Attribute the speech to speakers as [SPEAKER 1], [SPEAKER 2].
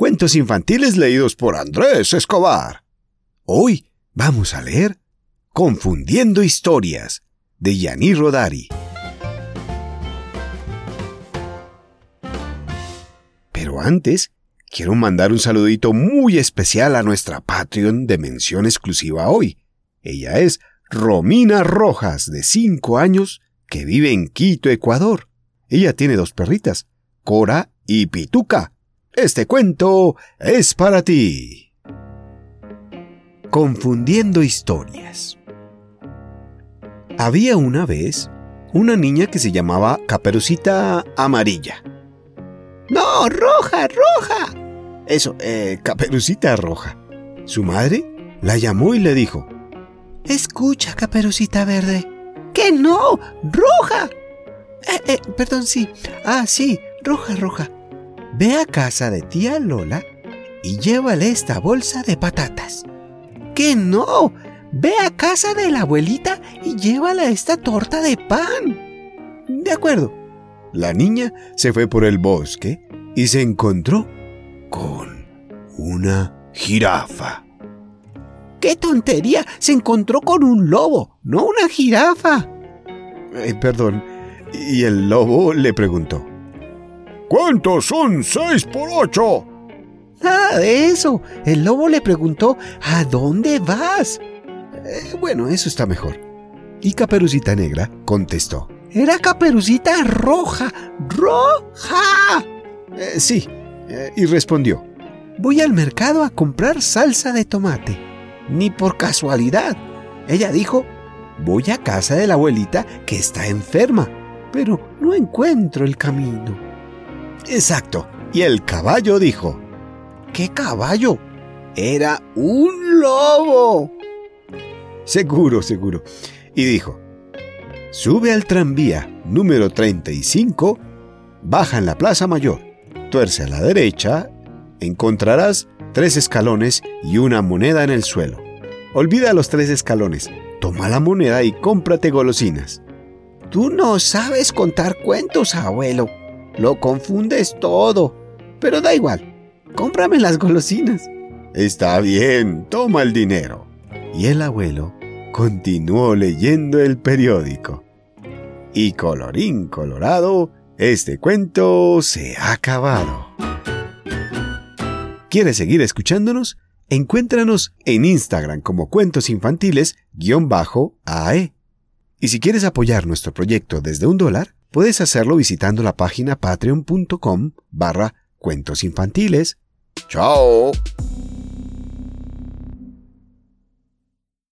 [SPEAKER 1] Cuentos infantiles leídos por Andrés Escobar. Hoy vamos a leer Confundiendo Historias de Yanni Rodari. Pero antes, quiero mandar un saludito muy especial a nuestra Patreon de mención exclusiva hoy. Ella es Romina Rojas, de 5 años, que vive en Quito, Ecuador. Ella tiene dos perritas, Cora y Pituca. Este cuento es para ti. Confundiendo historias. Había una vez una niña que se llamaba Caperucita Amarilla.
[SPEAKER 2] No, roja, roja.
[SPEAKER 1] Eso, eh, Caperucita Roja. Su madre la llamó y le dijo,
[SPEAKER 2] Escucha, Caperucita Verde. Que no, roja. Eh, eh, perdón, sí. Ah, sí, roja, roja. Ve a casa de tía Lola y llévale esta bolsa de patatas. Que no, ve a casa de la abuelita y llévale esta torta de pan. De acuerdo.
[SPEAKER 1] La niña se fue por el bosque y se encontró con una jirafa.
[SPEAKER 2] ¡Qué tontería! Se encontró con un lobo, no una jirafa.
[SPEAKER 1] Eh, perdón. Y el lobo le preguntó.
[SPEAKER 3] ¿Cuántos son seis por ocho?
[SPEAKER 2] De eso. El lobo le preguntó, ¿a dónde vas?
[SPEAKER 1] Eh, bueno, eso está mejor. Y Caperucita Negra contestó.
[SPEAKER 2] Era Caperucita Roja. ¡Roja!
[SPEAKER 1] Eh, sí. Eh, y respondió.
[SPEAKER 2] Voy al mercado a comprar salsa de tomate. Ni por casualidad. Ella dijo, voy a casa de la abuelita que está enferma, pero no encuentro el camino.
[SPEAKER 1] Exacto. Y el caballo dijo,
[SPEAKER 2] ¿Qué caballo? Era un lobo.
[SPEAKER 1] Seguro, seguro. Y dijo, sube al tranvía número 35, baja en la Plaza Mayor, tuerce a la derecha, encontrarás tres escalones y una moneda en el suelo. Olvida los tres escalones, toma la moneda y cómprate golosinas.
[SPEAKER 2] Tú no sabes contar cuentos, abuelo. Lo confundes todo. Pero da igual. Cómprame las golosinas.
[SPEAKER 1] Está bien, toma el dinero. Y el abuelo continuó leyendo el periódico. Y colorín colorado, este cuento se ha acabado. ¿Quieres seguir escuchándonos? Encuéntranos en Instagram como Cuentos Infantiles-AE. Y si quieres apoyar nuestro proyecto desde un dólar, puedes hacerlo visitando la página patreon.com barra cuentos infantiles. ¡Chao!